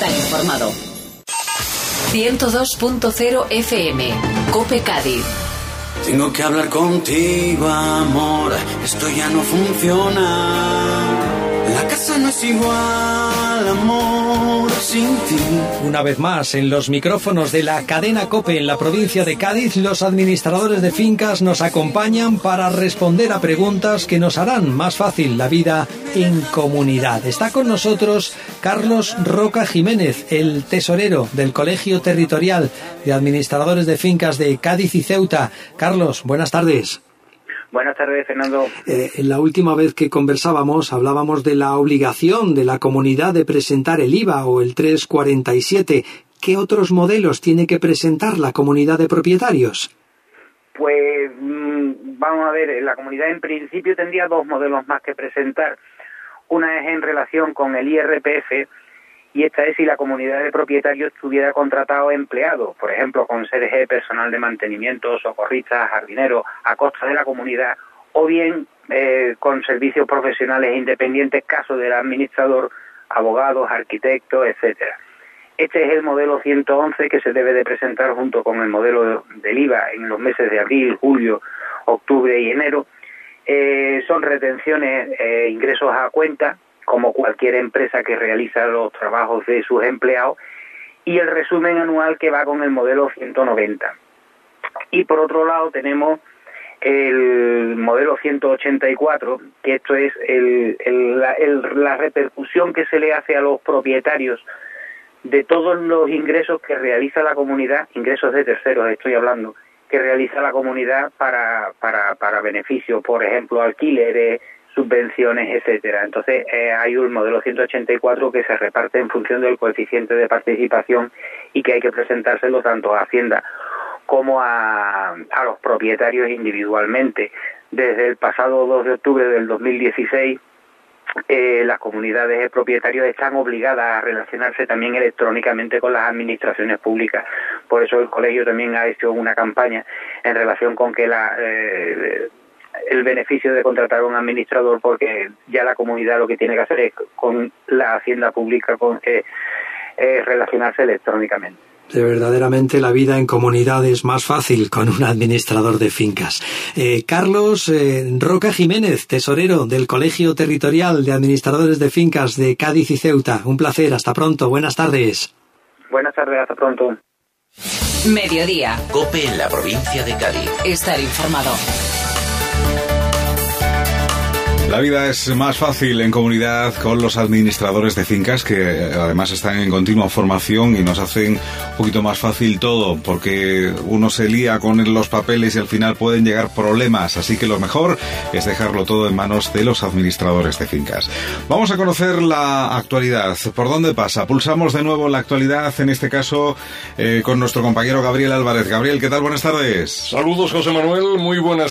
Está informado. 102.0 FM. Cope Cádiz. Tengo que hablar contigo, amor. Esto ya no funciona. La casa no es igual, amor, Una vez más, en los micrófonos de la cadena COPE en la provincia de Cádiz, los administradores de fincas nos acompañan para responder a preguntas que nos harán más fácil la vida en comunidad. Está con nosotros Carlos Roca Jiménez, el tesorero del Colegio Territorial de Administradores de Fincas de Cádiz y Ceuta. Carlos, buenas tardes. Buenas tardes, Fernando. Eh, la última vez que conversábamos hablábamos de la obligación de la comunidad de presentar el IVA o el 347. ¿Qué otros modelos tiene que presentar la comunidad de propietarios? Pues mm, vamos a ver, la comunidad en principio tendría dos modelos más que presentar. Una es en relación con el IRPF y esta es si la comunidad de propietarios tuviera contratado empleados, por ejemplo, con CDG, personal de mantenimiento, socorristas, jardineros, a costa de la comunidad, o bien eh, con servicios profesionales independientes, caso del administrador, abogados, arquitectos, etcétera. Este es el modelo 111 que se debe de presentar junto con el modelo del IVA en los meses de abril, julio, octubre y enero. Eh, son retenciones, eh, ingresos a cuenta, como cualquier empresa que realiza los trabajos de sus empleados, y el resumen anual que va con el modelo 190. Y por otro lado tenemos el modelo 184, que esto es la, repercusión que se le hace a los propietarios de todos los ingresos que realiza la comunidad, ingresos de terceros estoy hablando, que realiza la comunidad para, para, para beneficios, por ejemplo, alquileres, subvenciones, etcétera. Entonces eh, hay un modelo 184 que se reparte en función del coeficiente de participación y que hay que presentárselo tanto a Hacienda como a, a los propietarios individualmente. Desde el pasado 2 de octubre del 2016 eh, las comunidades de propietarios están obligadas a relacionarse también electrónicamente con las administraciones públicas. Por eso el colegio también ha hecho una campaña en relación con que la, eh, el beneficio de contratar a un administrador porque ya la comunidad lo que tiene que hacer es con la hacienda pública con, eh, relacionarse electrónicamente. De verdaderamente la vida en comunidad es más fácil con un administrador de fincas. Eh, Carlos eh, Roca Jiménez, tesorero del Colegio Territorial de Administradores de Fincas de Cádiz y Ceuta. Un placer, hasta pronto, buenas tardes. Buenas tardes, hasta pronto. Mediodía. Cope en la provincia de Cádiz. Estar informado. La vida es más fácil en comunidad con los administradores de fincas que además están en continua formación y nos hacen un poquito más fácil todo porque uno se lía con los papeles y al final pueden llegar problemas. Así que lo mejor es dejarlo todo en manos de los administradores de fincas. Vamos a conocer la actualidad. ¿Por dónde pasa? Pulsamos de nuevo la actualidad, en este caso eh, con nuestro compañero Gabriel Álvarez. Gabriel, ¿qué tal? Buenas tardes. Saludos, José Manuel. Muy buenas